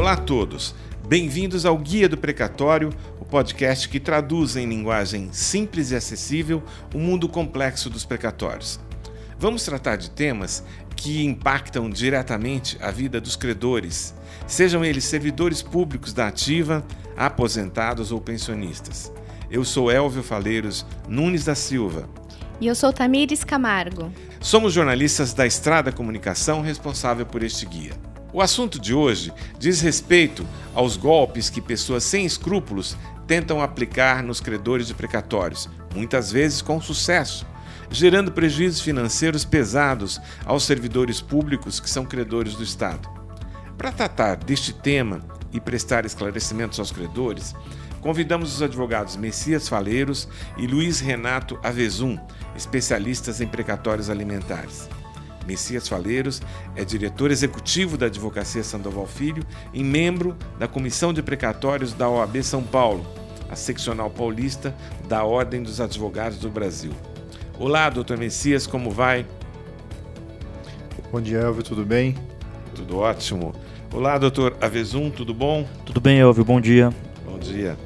Olá a todos. Bem-vindos ao Guia do Precatório, o podcast que traduz em linguagem simples e acessível o mundo complexo dos precatórios. Vamos tratar de temas que impactam diretamente a vida dos credores, sejam eles servidores públicos da ativa, aposentados ou pensionistas. Eu sou Elvio Faleiros Nunes da Silva. E eu sou Tamires Camargo. Somos jornalistas da Estrada Comunicação responsável por este guia. O assunto de hoje diz respeito aos golpes que pessoas sem escrúpulos tentam aplicar nos credores de precatórios, muitas vezes com sucesso, gerando prejuízos financeiros pesados aos servidores públicos que são credores do Estado. Para tratar deste tema e prestar esclarecimentos aos credores, convidamos os advogados Messias Faleiros e Luiz Renato Avezum, especialistas em precatórios alimentares. Messias Faleiros é diretor executivo da Advocacia Sandoval Filho e membro da Comissão de Precatórios da OAB São Paulo, a seccional paulista da Ordem dos Advogados do Brasil. Olá, doutor Messias, como vai? Bom dia, Elvio, tudo bem? Tudo ótimo. Olá, doutor Avezum, tudo bom? Tudo bem, Elvio, bom dia. Bom dia.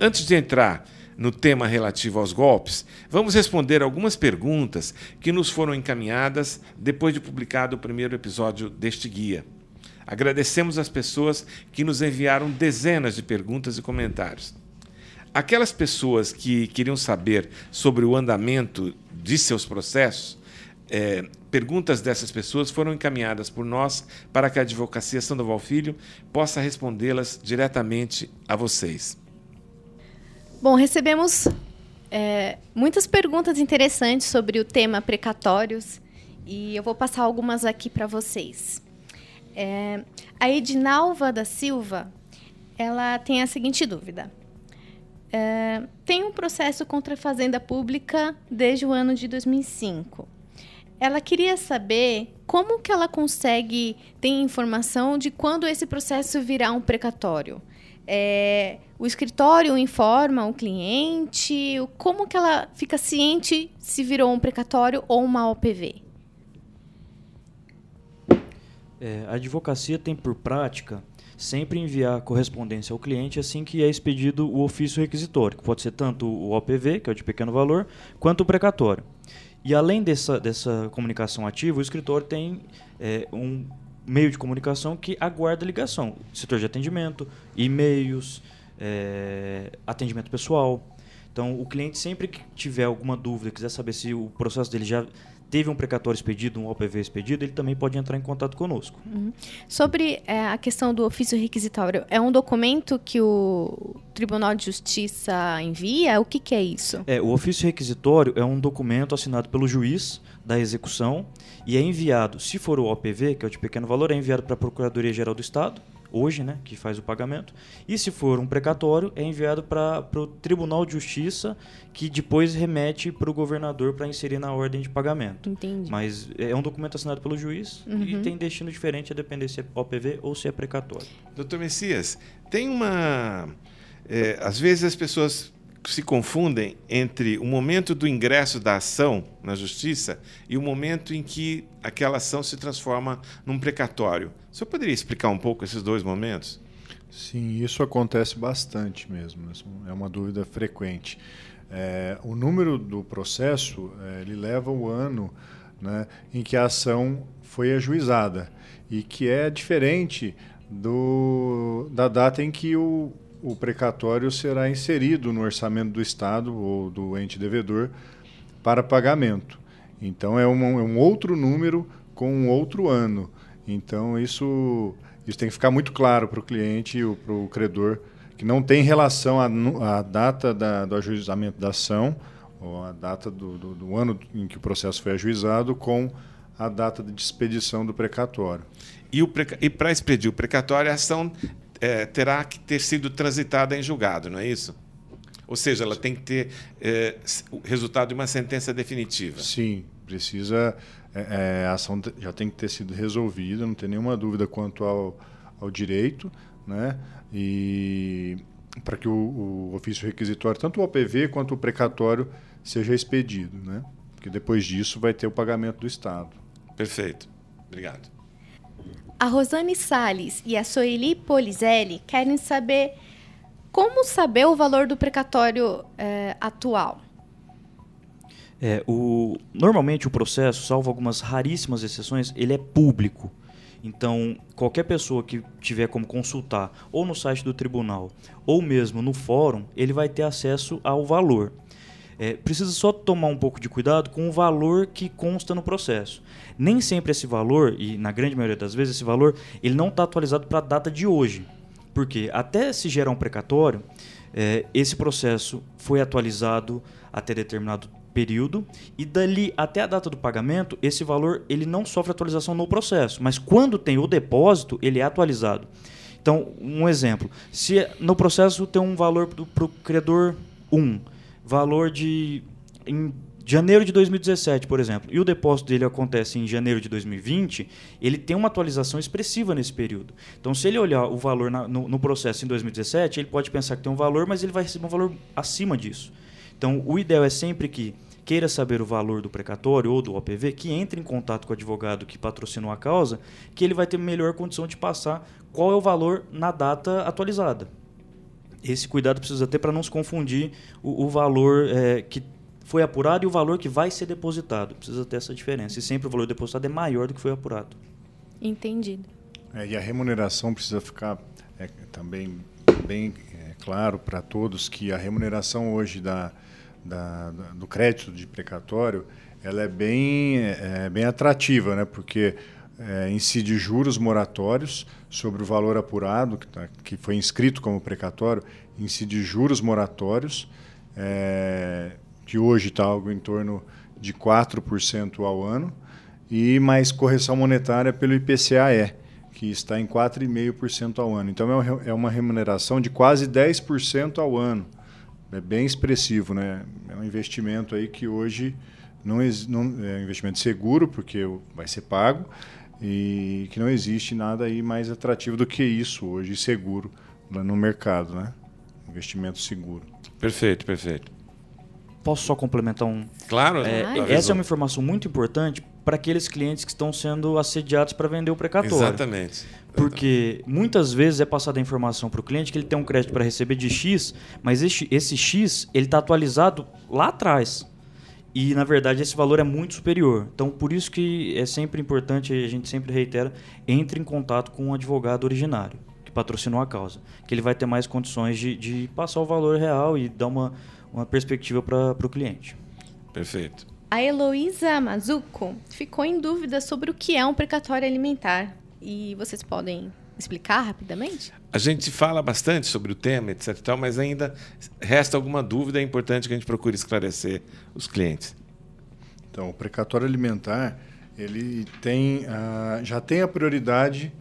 Antes de entrar no tema relativo aos golpes, vamos responder algumas perguntas que nos foram encaminhadas depois de publicado o primeiro episódio deste guia. Agradecemos as pessoas que nos enviaram dezenas de perguntas e comentários. Aquelas pessoas que queriam saber sobre o andamento de seus processos, é, perguntas dessas pessoas foram encaminhadas por nós para que a Advocacia Sandoval Filho possa respondê-las diretamente a vocês. Bom, recebemos é, muitas perguntas interessantes sobre o tema precatórios e eu vou passar algumas aqui para vocês. É, a Edinalva da Silva, ela tem a seguinte dúvida. É, tem um processo contra a Fazenda Pública desde o ano de 2005. Ela queria saber como que ela consegue ter informação de quando esse processo virá um precatório. É, o escritório informa o cliente? Como que ela fica ciente se virou um precatório ou uma OPV? É, a advocacia tem por prática sempre enviar correspondência ao cliente assim que é expedido o ofício requisitório, que pode ser tanto o OPV, que é o de pequeno valor, quanto o precatório. E além dessa, dessa comunicação ativa, o escritório tem é, um meio de comunicação que aguarda ligação. Setor de atendimento, e-mails, é, atendimento pessoal. Então, o cliente sempre que tiver alguma dúvida, quiser saber se o processo dele já teve um precatório expedido, um OPV expedido, ele também pode entrar em contato conosco. Uhum. Sobre é, a questão do ofício requisitório, é um documento que o Tribunal de Justiça envia? O que, que é isso? É, o ofício requisitório é um documento assinado pelo juiz da execução e é enviado, se for o OPV, que é o de pequeno valor, é enviado para a Procuradoria-Geral do Estado, hoje, né, que faz o pagamento. E se for um precatório, é enviado para o Tribunal de Justiça, que depois remete para o governador para inserir na ordem de pagamento. Entendi. Mas é um documento assinado pelo juiz uhum. e tem destino diferente a depender se é OPV ou se é precatório. Doutor Messias, tem uma. É, às vezes as pessoas se confundem entre o momento do ingresso da ação na justiça e o momento em que aquela ação se transforma num precatório. O senhor poderia explicar um pouco esses dois momentos? Sim, isso acontece bastante mesmo. É uma dúvida frequente. É, o número do processo é, ele leva o ano né, em que a ação foi ajuizada e que é diferente do, da data em que o, o precatório será inserido no orçamento do Estado ou do ente devedor para pagamento. Então é um, é um outro número com um outro ano. Então isso, isso tem que ficar muito claro para o cliente e para o credor que não tem relação à, data da, do ajuizamento da ação ou a data do, do, do ano em que o processo foi ajuizado com a data de expedição do precatório. E para expedir o precatório, a ação é, terá que ter sido transitada em julgado, não é isso? Ou seja, ela tem que ter é, o resultado de uma sentença definitiva. Sim, precisa. É, é, a ação já tem que ter sido resolvida, não tem nenhuma dúvida quanto ao, ao direito, né? E para que o, o, ofício requisitório, tanto o OPV quanto o precatório, seja expedido, né? Porque depois disso vai ter o pagamento do Estado. Perfeito. Obrigado. A Rosane Sales e a Soeli Polizelli querem saber como saber o valor do precatório é, atual. É, o, normalmente o processo, salvo algumas raríssimas exceções, ele é público. Então, qualquer pessoa que tiver como consultar ou no site do tribunal ou mesmo no fórum, ele vai ter acesso ao valor. É, precisa só tomar um pouco de cuidado com o valor que consta no processo. Nem sempre esse valor, e na grande maioria das vezes esse valor, ele não está atualizado para a data de hoje. Porque até se gerar um precatório, é, esse processo foi atualizado até determinado período e dali até a data do pagamento, esse valor ele não sofre atualização no processo, mas quando tem o depósito, ele é atualizado. Então, um exemplo, se no processo tem um valor para o credor 1, valor de em janeiro de 2017, por exemplo, e o depósito dele acontece em janeiro de 2020, ele tem uma atualização expressiva nesse período. Então, se ele olhar o valor na, no, no processo em 2017, ele pode pensar que tem um valor, mas ele vai receber um valor acima disso. Então, o ideal é sempre que queira saber o valor do precatório ou do OPV, que entre em contato com o advogado que patrocinou a causa, que ele vai ter melhor condição de passar qual é o valor na data atualizada. Esse cuidado precisa ter para não se confundir o, o valor é, que foi apurado e o valor que vai ser depositado. Precisa ter essa diferença. E sempre o valor depositado é maior do que foi apurado. Entendido. É, e a remuneração precisa ficar é, também bem é, claro para todos que a remuneração hoje da, da, do crédito de precatório, ela é bem, é, bem atrativa, né? porque é, incide juros moratórios sobre o valor apurado, que, tá, que foi inscrito como precatório, incide juros moratórios, é, que hoje está algo em torno de 4% ao ano, e mais correção monetária pelo IPCAE, que está em 4,5% ao ano. Então é uma remuneração de quase 10% ao ano é bem expressivo, né? É um investimento aí que hoje não, não é um investimento seguro porque vai ser pago e que não existe nada aí mais atrativo do que isso hoje seguro no mercado, né? Investimento seguro. Perfeito, perfeito. Posso só complementar um? Claro. É, essa é uma informação muito importante para aqueles clientes que estão sendo assediados para vender o precatório. Exatamente. Porque muitas vezes é passada a informação para o cliente que ele tem um crédito para receber de X, mas esse, esse X ele está atualizado lá atrás. E, na verdade, esse valor é muito superior. Então, por isso que é sempre importante, a gente sempre reitera, entre em contato com o um advogado originário, que patrocinou a causa. Que ele vai ter mais condições de, de passar o valor real e dar uma, uma perspectiva para o cliente. Perfeito. A Heloísa Mazuco ficou em dúvida sobre o que é um precatório alimentar. E vocês podem explicar rapidamente? A gente fala bastante sobre o tema, etc. Tal, mas ainda resta alguma dúvida, é importante que a gente procure esclarecer os clientes. Então, o precatório alimentar ele tem a, já tem a prioridade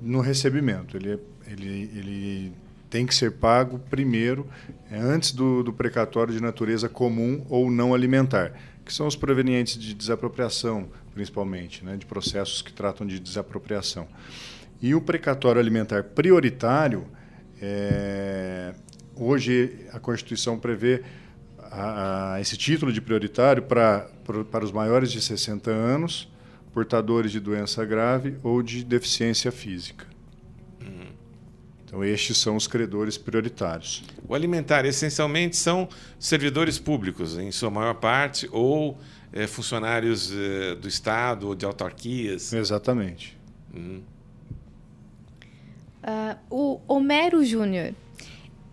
no recebimento. Ele, ele, ele tem que ser pago primeiro, é, antes do, do precatório de natureza comum ou não alimentar, que são os provenientes de desapropriação, principalmente, né, de processos que tratam de desapropriação. E o precatório alimentar prioritário, é, hoje a Constituição prevê a, a, esse título de prioritário para, para os maiores de 60 anos, portadores de doença grave ou de deficiência física. Uhum. Então, estes são os credores prioritários. O alimentar, essencialmente, são servidores públicos, em sua maior parte, ou é, funcionários é, do Estado ou de autarquias. Exatamente. Uhum. Uh, o Homero Júnior,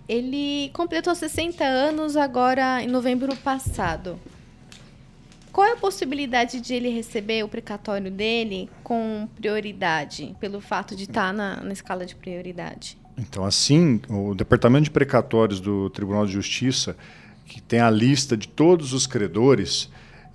ele completou 60 anos agora em novembro passado. Qual é a possibilidade de ele receber o precatório dele com prioridade, pelo fato de estar na, na escala de prioridade? Então, assim, o Departamento de Precatórios do Tribunal de Justiça, que tem a lista de todos os credores,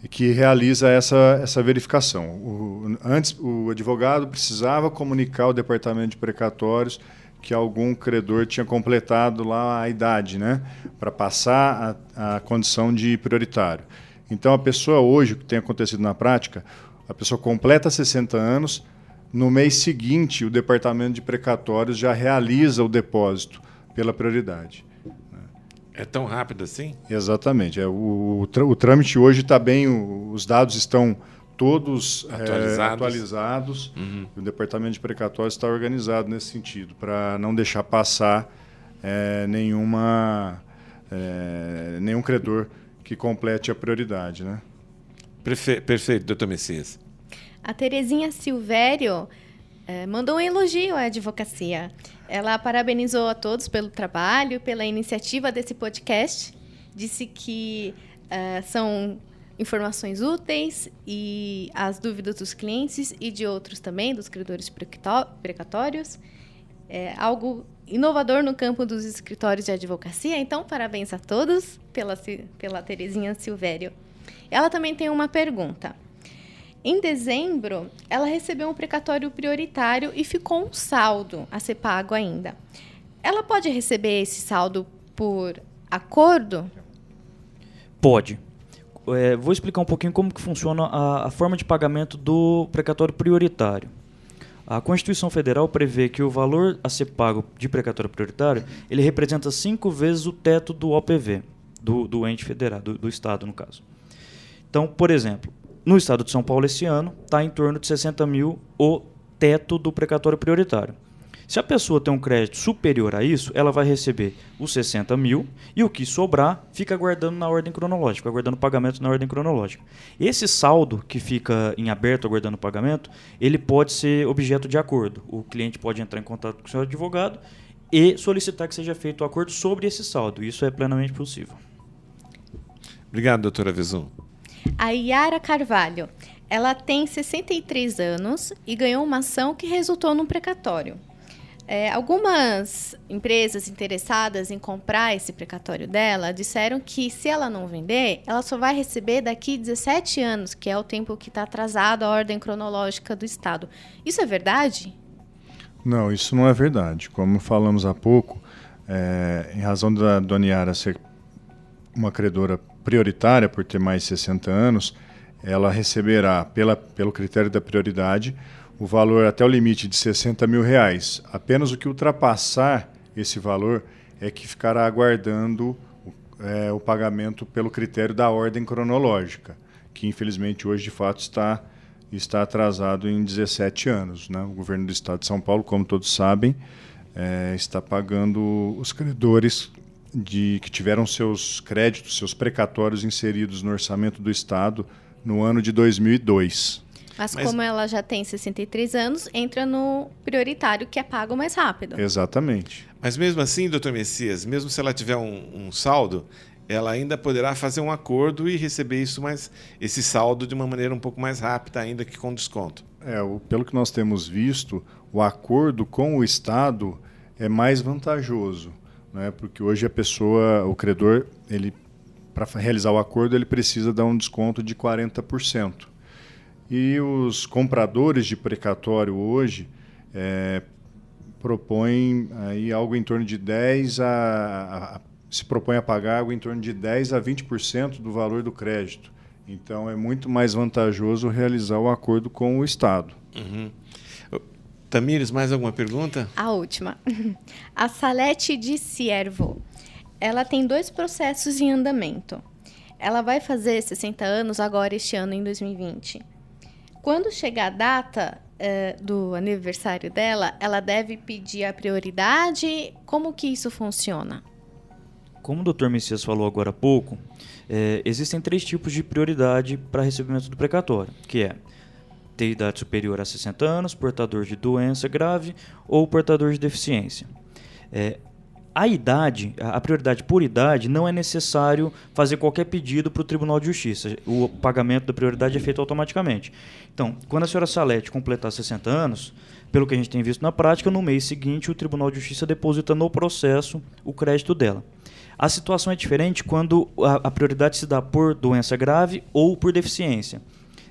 que realiza essa, essa verificação. O, antes, o advogado precisava comunicar ao departamento de precatórios que algum credor tinha completado lá a idade, né, para passar a, a condição de prioritário. Então, a pessoa hoje, o que tem acontecido na prática, a pessoa completa 60 anos, no mês seguinte, o departamento de precatórios já realiza o depósito pela prioridade. É tão rápido assim? Exatamente. É, o, o, o trâmite hoje está bem, os dados estão todos é, Atualizados. atualizados. Uhum. O departamento de precatórios está organizado nesse sentido, para não deixar passar é, nenhuma, é, nenhum credor que complete a prioridade. Né? Perfe- Perfeito, doutor Messias. A Terezinha Silvério eh, mandou um elogio à advocacia. Ela parabenizou a todos pelo trabalho, pela iniciativa desse podcast. Disse que eh, são informações úteis e as dúvidas dos clientes e de outros também, dos credores precatórios. É algo inovador no campo dos escritórios de advocacia. Então, parabéns a todos pela, pela Terezinha Silvério. Ela também tem uma pergunta. Em dezembro, ela recebeu um precatório prioritário e ficou um saldo a ser pago ainda. Ela pode receber esse saldo por acordo? Pode. É, vou explicar um pouquinho como que funciona a, a forma de pagamento do precatório prioritário. A Constituição Federal prevê que o valor a ser pago de precatório prioritário ele representa cinco vezes o teto do OPV, do, do ente federal, do, do Estado, no caso. Então, por exemplo, no Estado de São Paulo esse ano está em torno de 60 mil o teto do precatório prioritário. Se a pessoa tem um crédito superior a isso, ela vai receber os 60 mil e o que sobrar fica guardando na ordem cronológica, aguardando o pagamento na ordem cronológica. Esse saldo que fica em aberto aguardando o pagamento, ele pode ser objeto de acordo. O cliente pode entrar em contato com o seu advogado e solicitar que seja feito o acordo sobre esse saldo. Isso é plenamente possível. Obrigado, doutora Vezum. A Yara Carvalho. Ela tem 63 anos e ganhou uma ação que resultou num precatório. É, algumas empresas interessadas em comprar esse precatório dela disseram que se ela não vender, ela só vai receber daqui 17 anos, que é o tempo que está atrasado a ordem cronológica do Estado. Isso é verdade? Não, isso não é verdade. Como falamos há pouco, é, em razão da Dona Yara ser uma credora prioritária por ter mais de 60 anos, ela receberá, pela, pelo critério da prioridade, o valor até o limite de 60 mil reais. Apenas o que ultrapassar esse valor é que ficará aguardando é, o pagamento pelo critério da ordem cronológica, que infelizmente hoje de fato está, está atrasado em 17 anos. Né? O governo do estado de São Paulo, como todos sabem, é, está pagando os credores de, que tiveram seus créditos, seus precatórios inseridos no orçamento do estado no ano de 2002. Mas, Mas- como ela já tem 63 anos, entra no prioritário que é pago mais rápido. Exatamente. Mas mesmo assim, doutor Messias, mesmo se ela tiver um, um saldo, ela ainda poderá fazer um acordo e receber isso mais, esse saldo de uma maneira um pouco mais rápida, ainda que com desconto. É, o- pelo que nós temos visto, o acordo com o Estado é mais vantajoso, né? porque hoje a pessoa, o credor, ele para realizar o acordo, ele precisa dar um desconto de 40%. E os compradores de precatório hoje é, propõem aí algo em torno de 10 a, a- se propõe a pagar algo em torno de 10 a 20% do valor do crédito. Então é muito mais vantajoso realizar o acordo com o Estado. Uhum. Tamires, mais alguma pergunta? A última. A Salete de Ciervo. Ela tem dois processos em andamento. Ela vai fazer 60 anos agora este ano, em 2020. Quando chegar a data eh, do aniversário dela, ela deve pedir a prioridade? Como que isso funciona? Como o Dr. Messias falou agora há pouco, é, existem três tipos de prioridade para recebimento do precatório, que é ter idade superior a 60 anos, portador de doença grave ou portador de deficiência. É, a idade, a prioridade por idade, não é necessário fazer qualquer pedido para o Tribunal de Justiça. O pagamento da prioridade é feito automaticamente. Então, quando a senhora Salete completar 60 anos, pelo que a gente tem visto na prática, no mês seguinte o Tribunal de Justiça deposita no processo o crédito dela. A situação é diferente quando a, a prioridade se dá por doença grave ou por deficiência.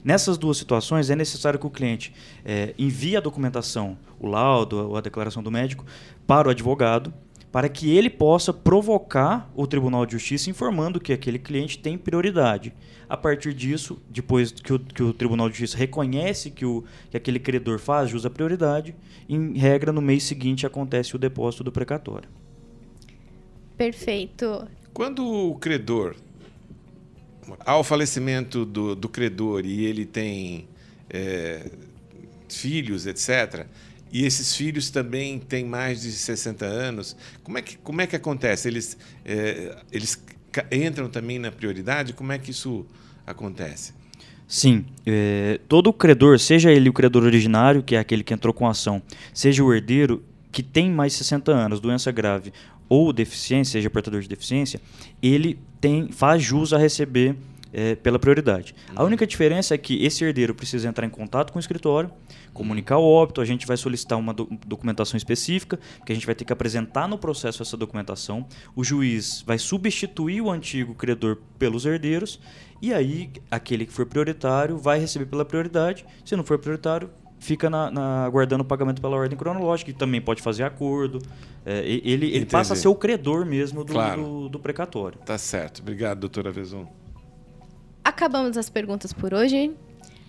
Nessas duas situações, é necessário que o cliente eh, envie a documentação, o laudo ou a declaração do médico, para o advogado, para que ele possa provocar o Tribunal de Justiça informando que aquele cliente tem prioridade. A partir disso, depois que o, que o Tribunal de Justiça reconhece que, o, que aquele credor faz jus à prioridade, em regra, no mês seguinte acontece o depósito do precatório. Perfeito. Quando o credor há o falecimento do, do credor e ele tem é, filhos, etc., e esses filhos também têm mais de 60 anos, como é que, como é que acontece? Eles, é, eles entram também na prioridade? Como é que isso acontece? Sim, é, todo credor, seja ele o credor originário, que é aquele que entrou com a ação, seja o herdeiro que tem mais de 60 anos, doença grave ou deficiência, seja portador de deficiência, ele tem faz jus a receber é, pela prioridade. Uhum. A única diferença é que esse herdeiro precisa entrar em contato com o escritório, comunicar o óbito, a gente vai solicitar uma do documentação específica, que a gente vai ter que apresentar no processo essa documentação. O juiz vai substituir o antigo credor pelos herdeiros, e aí aquele que for prioritário vai receber pela prioridade, se não for prioritário, fica na, na, aguardando o pagamento pela ordem cronológica, e também pode fazer acordo. É, ele, ele passa a ser o credor mesmo do, claro. do, do precatório. Tá certo. Obrigado, doutora Vezon. Acabamos as perguntas por hoje.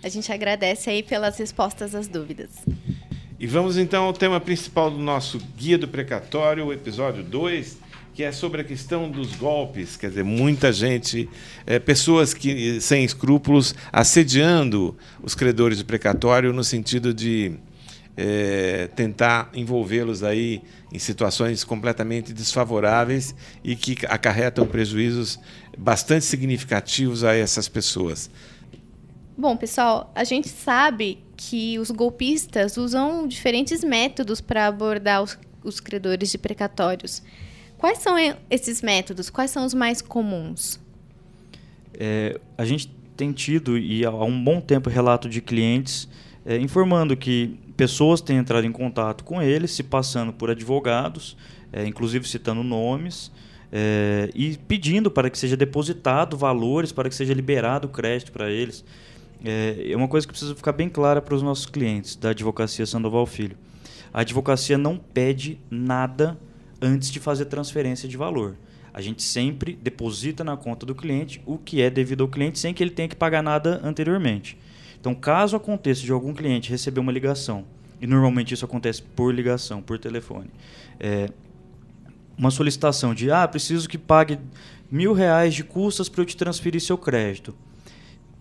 A gente agradece aí pelas respostas às dúvidas. E vamos então ao tema principal do nosso Guia do Precatório, o episódio 2, que é sobre a questão dos golpes. Quer dizer, muita gente, é, pessoas que sem escrúpulos assediando os credores de precatório no sentido de é, tentar envolvê-los aí em situações completamente desfavoráveis e que acarretam prejuízos bastante significativos a essas pessoas. Bom, pessoal, a gente sabe que os golpistas usam diferentes métodos para abordar os, os credores de precatórios. Quais são esses métodos? Quais são os mais comuns? É, a gente tem tido, e há um bom tempo, relato de clientes é, informando que pessoas têm entrado em contato com eles, se passando por advogados, é, inclusive citando nomes, é, e pedindo para que seja depositado valores, para que seja liberado crédito para eles. É, é uma coisa que precisa ficar bem clara para os nossos clientes da Advocacia Sandoval Filho. A advocacia não pede nada antes de fazer transferência de valor. A gente sempre deposita na conta do cliente o que é devido ao cliente sem que ele tenha que pagar nada anteriormente. Então, caso aconteça de algum cliente receber uma ligação, e normalmente isso acontece por ligação, por telefone, é, uma solicitação de ah, preciso que pague mil reais de custas para eu te transferir seu crédito.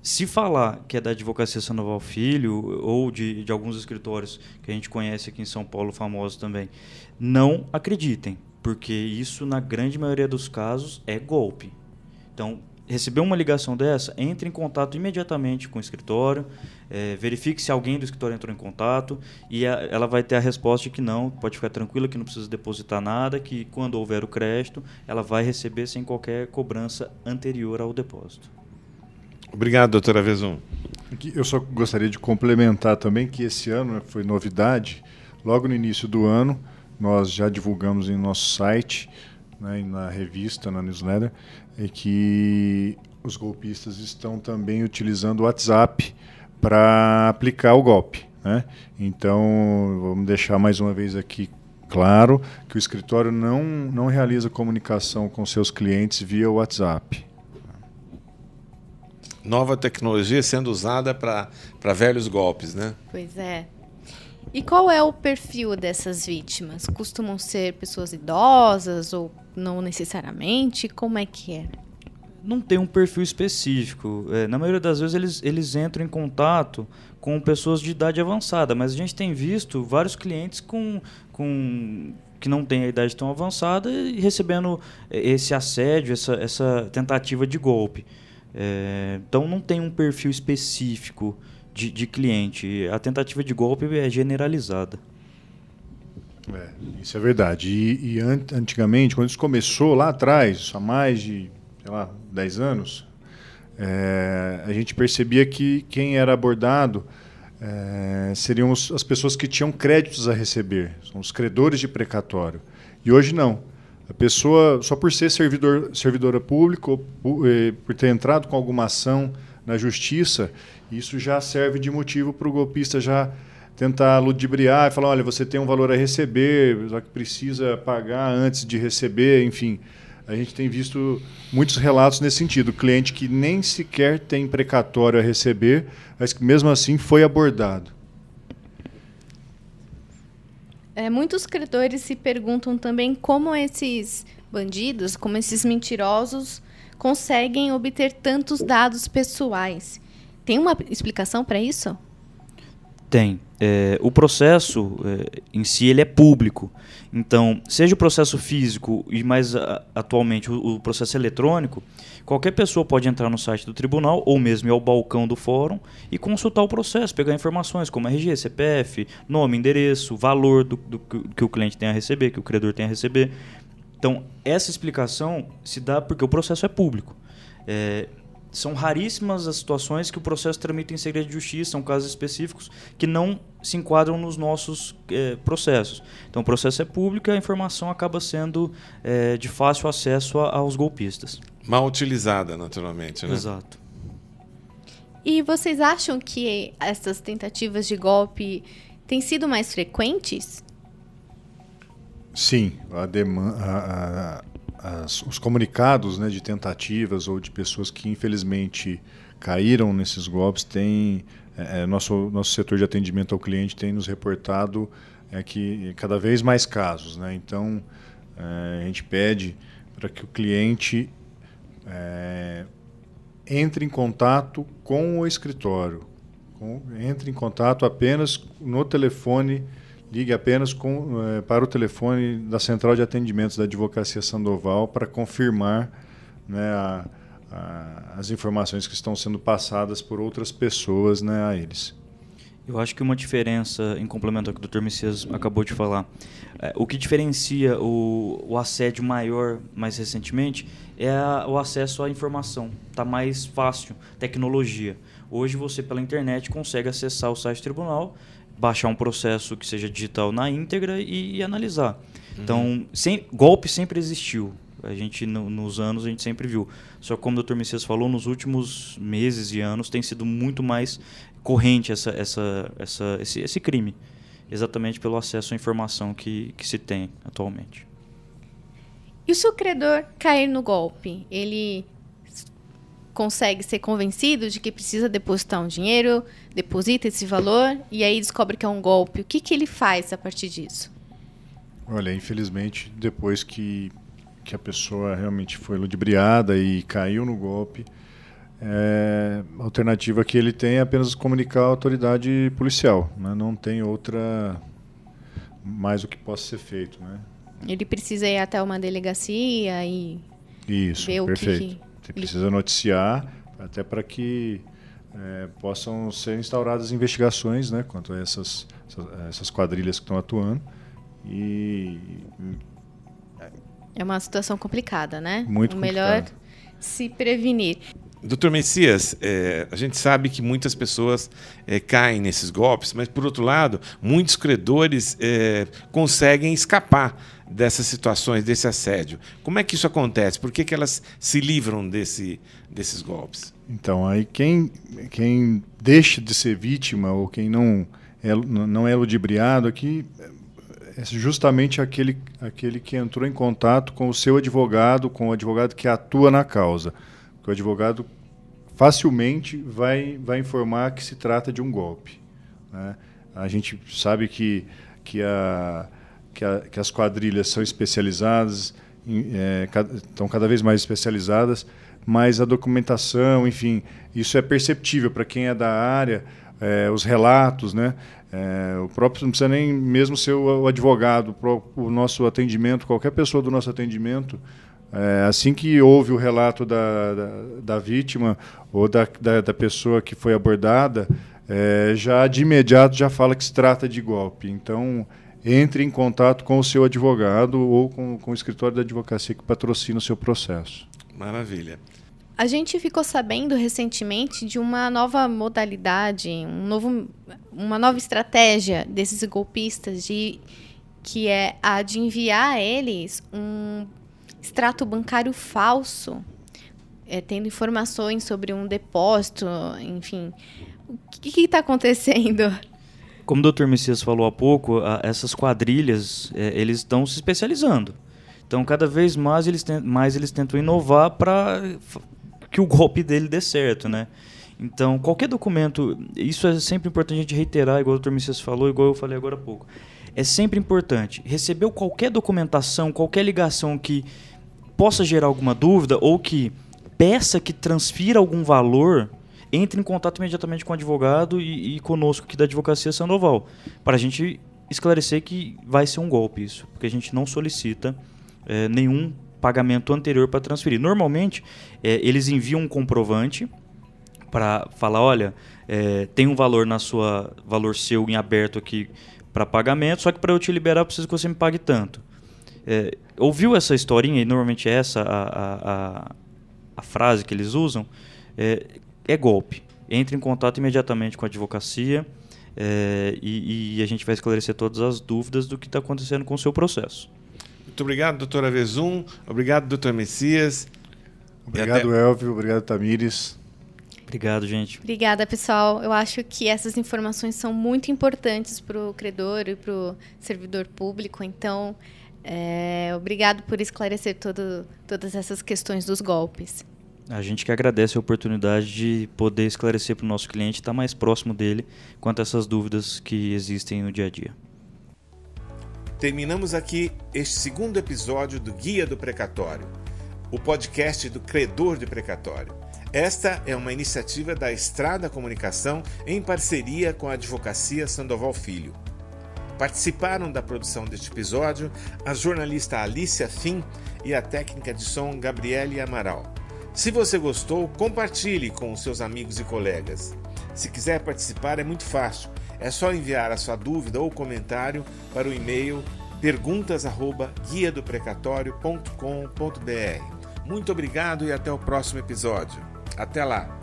Se falar que é da Advocacia Sandoval Filho ou de, de alguns escritórios que a gente conhece aqui em São Paulo, famosos também, não acreditem, porque isso, na grande maioria dos casos, é golpe. Então, recebeu uma ligação dessa, entre em contato imediatamente com o escritório, é, verifique se alguém do escritório entrou em contato e a, ela vai ter a resposta de que não, pode ficar tranquila que não precisa depositar nada, que quando houver o crédito, ela vai receber sem qualquer cobrança anterior ao depósito. Obrigado, doutora Vezum. Eu só gostaria de complementar também que esse ano foi novidade. Logo no início do ano, nós já divulgamos em nosso site, né, na revista, na newsletter, é que os golpistas estão também utilizando o WhatsApp para aplicar o golpe. Né? Então, vamos deixar mais uma vez aqui claro que o escritório não, não realiza comunicação com seus clientes via WhatsApp. Nova tecnologia sendo usada para velhos golpes, né? Pois é. E qual é o perfil dessas vítimas? Costumam ser pessoas idosas ou não necessariamente? Como é que é? Não tem um perfil específico. É, na maioria das vezes eles, eles entram em contato com pessoas de idade avançada, mas a gente tem visto vários clientes com, com que não têm a idade tão avançada e recebendo esse assédio, essa, essa tentativa de golpe. É, então não tem um perfil específico de, de cliente. A tentativa de golpe é generalizada. É, isso é verdade. E, e, antigamente, quando isso começou lá atrás, há mais de, sei lá, 10 anos, é, a gente percebia que quem era abordado é, seriam as pessoas que tinham créditos a receber, são os credores de precatório. E hoje não. A pessoa, só por ser servidor, servidora pública, ou por, eh, por ter entrado com alguma ação na justiça, isso já serve de motivo para o golpista já tentar ludibriar e falar, olha, você tem um valor a receber, só que precisa pagar antes de receber, enfim. A gente tem visto muitos relatos nesse sentido. Cliente que nem sequer tem precatório a receber, mas que mesmo assim foi abordado. É, muitos credores se perguntam também como esses bandidos, como esses mentirosos, conseguem obter tantos dados pessoais? Tem uma explicação para isso? Tem. É, o processo é, em si ele é público. Então, seja o processo físico e mais a, atualmente o, o, processo eletrônico, qualquer pessoa pode entrar no site do tribunal ou mesmo ir ao balcão do fórum e consultar o processo, pegar informações como RG, CPF, nome, endereço, valor do, do que o cliente tem a receber, que o credor tem a receber. Então, essa explicação se dá porque o processo é público. É, são raríssimas as situações que o processo tramita em segredo de justiça, são casos específicos que não se enquadram nos nossos é, processos. Então, o processo é público e a informação acaba sendo é, de fácil acesso a, aos golpistas. Mal utilizada, naturalmente, né? Exato. E vocês acham que essas tentativas de golpe têm sido mais frequentes? Sim, a demanda as, os comunicados né, de tentativas ou de pessoas que infelizmente caíram nesses golpes tem é, é, nosso nosso setor de atendimento ao cliente tem nos reportado é que cada vez mais casos, né? Então é, a gente pede para que o cliente é, entre em contato com o escritório, com, entre em contato apenas no telefone ligue apenas com, é, para o telefone da Central de Atendimentos da Advocacia Sandoval para confirmar né, a, a, as informações que estão sendo passadas por outras pessoas né, a eles. Eu acho que uma diferença, em complemento ao que o Dr. Messias acabou de falar, é, o que diferencia o, o, assédio maior mais recentemente é a, o acesso à informação. Está mais fácil, tecnologia. Hoje você, pela internet, consegue acessar o site do tribunal baixar um processo que seja digital na íntegra e, e analisar. Uhum. Então, sem, golpe sempre existiu. A gente, no, nos anos, a gente sempre viu. Só que, como o Dr. Messias falou, nos últimos meses e anos tem sido muito mais corrente essa, essa, essa, esse, esse crime. Exatamente pelo acesso à informação que, que se tem atualmente. E se o credor cair no golpe? Ele consegue ser convencido de que precisa depositar um dinheiro, deposita esse valor e aí descobre que é um golpe. O que, que ele faz a partir disso? Olha, infelizmente, depois que, que a pessoa realmente foi ludibriada e caiu no golpe, é, a alternativa que ele tem é apenas comunicar à autoridade policial. Né? Não tem outra mais o que possa ser feito. Né? Ele precisa ir até uma delegacia e Isso, ver perfeito. o que você precisa noticiar até para que é, possam ser instauradas investigações né, quanto a essas, essas quadrilhas que estão atuando. E. É uma situação complicada, né? Muito o melhor se prevenir. Doutor Messias, é, a gente sabe que muitas pessoas é, caem nesses golpes, mas, por outro lado, muitos credores é, conseguem escapar dessas situações, desse assédio. Como é que isso acontece? Por que, que elas se livram desse, desses golpes? Então, aí quem, quem deixa de ser vítima ou quem não é, não é ludibriado aqui é justamente aquele, aquele que entrou em contato com o seu advogado, com o advogado que atua na causa. Porque o advogado facilmente vai, vai informar que se trata de um golpe. Né? A gente sabe que, que a que, a, que as quadrilhas são especializadas, em, é, estão cada vez mais especializadas, mas a documentação, enfim, isso é perceptível para quem é da área, é, os relatos, né? É, o próprio não precisa nem mesmo ser o, o advogado, o nosso atendimento, qualquer pessoa do nosso atendimento, é, assim que houve o relato da, da, da vítima ou da, da, da, pessoa que foi abordada, é, já de imediato já fala que se trata de golpe. Então, entre em contato com o seu advogado ou com, com o escritório da advocacia que patrocina o seu processo. Maravilha. A gente ficou sabendo recentemente de uma nova modalidade, um novo, uma nova estratégia desses golpistas de que é a de enviar a eles um extrato bancário falso, é, tendo informações sobre um depósito, enfim. O que está acontecendo? Como o Dr. Messias falou há pouco, a, essas quadrilhas, é, eles estão se especializando. Então, cada vez mais eles, tem, mais eles tentam inovar para que o golpe dele dê certo, né? Então, qualquer documento, isso é sempre importante a gente reiterar, igual o Dr. Messias falou, igual eu falei agora há pouco. É sempre importante. Recebeu qualquer documentação, qualquer ligação que possa gerar alguma dúvida ou que peça que transfira algum valor, entre em contato imediatamente com o advogado e, e conosco aqui da Advocacia Sandoval, para a gente esclarecer que vai ser um golpe isso, porque a gente não solicita é, nenhum pagamento anterior para transferir. Normalmente, é, eles enviam um comprovante para falar, olha, é, tem um valor na sua valor seu em aberto aqui para pagamento, só que para eu te liberar eu preciso que você me pague tanto. É, ouviu essa historinha e normalmente é essa a, a, a, frase que eles usam é, é, golpe. Entre em contato imediatamente com a advocacia é, e, e, a gente vai esclarecer todas as dúvidas do que está acontecendo com o seu processo. Muito obrigado, doutora Vezum. Obrigado, doutor Messias. Obrigado, até... Elvio. Obrigado, Tamires. Obrigado, gente. Obrigada, pessoal. Eu acho que essas informações são muito importantes para o credor e para o servidor público. Então, é, obrigado por esclarecer todo, todas essas questões dos golpes. A gente que agradece a oportunidade de poder esclarecer para o nosso cliente, estar tá mais próximo dele quanto a essas dúvidas que existem no dia a dia. Terminamos aqui este segundo episódio do Guia do Precatório, o podcast do Credor de Precatório. Esta é uma iniciativa da Estrada Comunicação em parceria com a Advocacia Sandoval Filho. Participaram da produção deste episódio a jornalista Alicia Fim e a técnica de som Gabriele Amaral. Se você gostou, compartilhe com os seus amigos e colegas. Se quiser participar, é muito fácil. É só enviar a sua dúvida ou comentário para o e-mail perguntas@guiadoprecatório.com.br. Muito obrigado e até o próximo episódio. Até lá!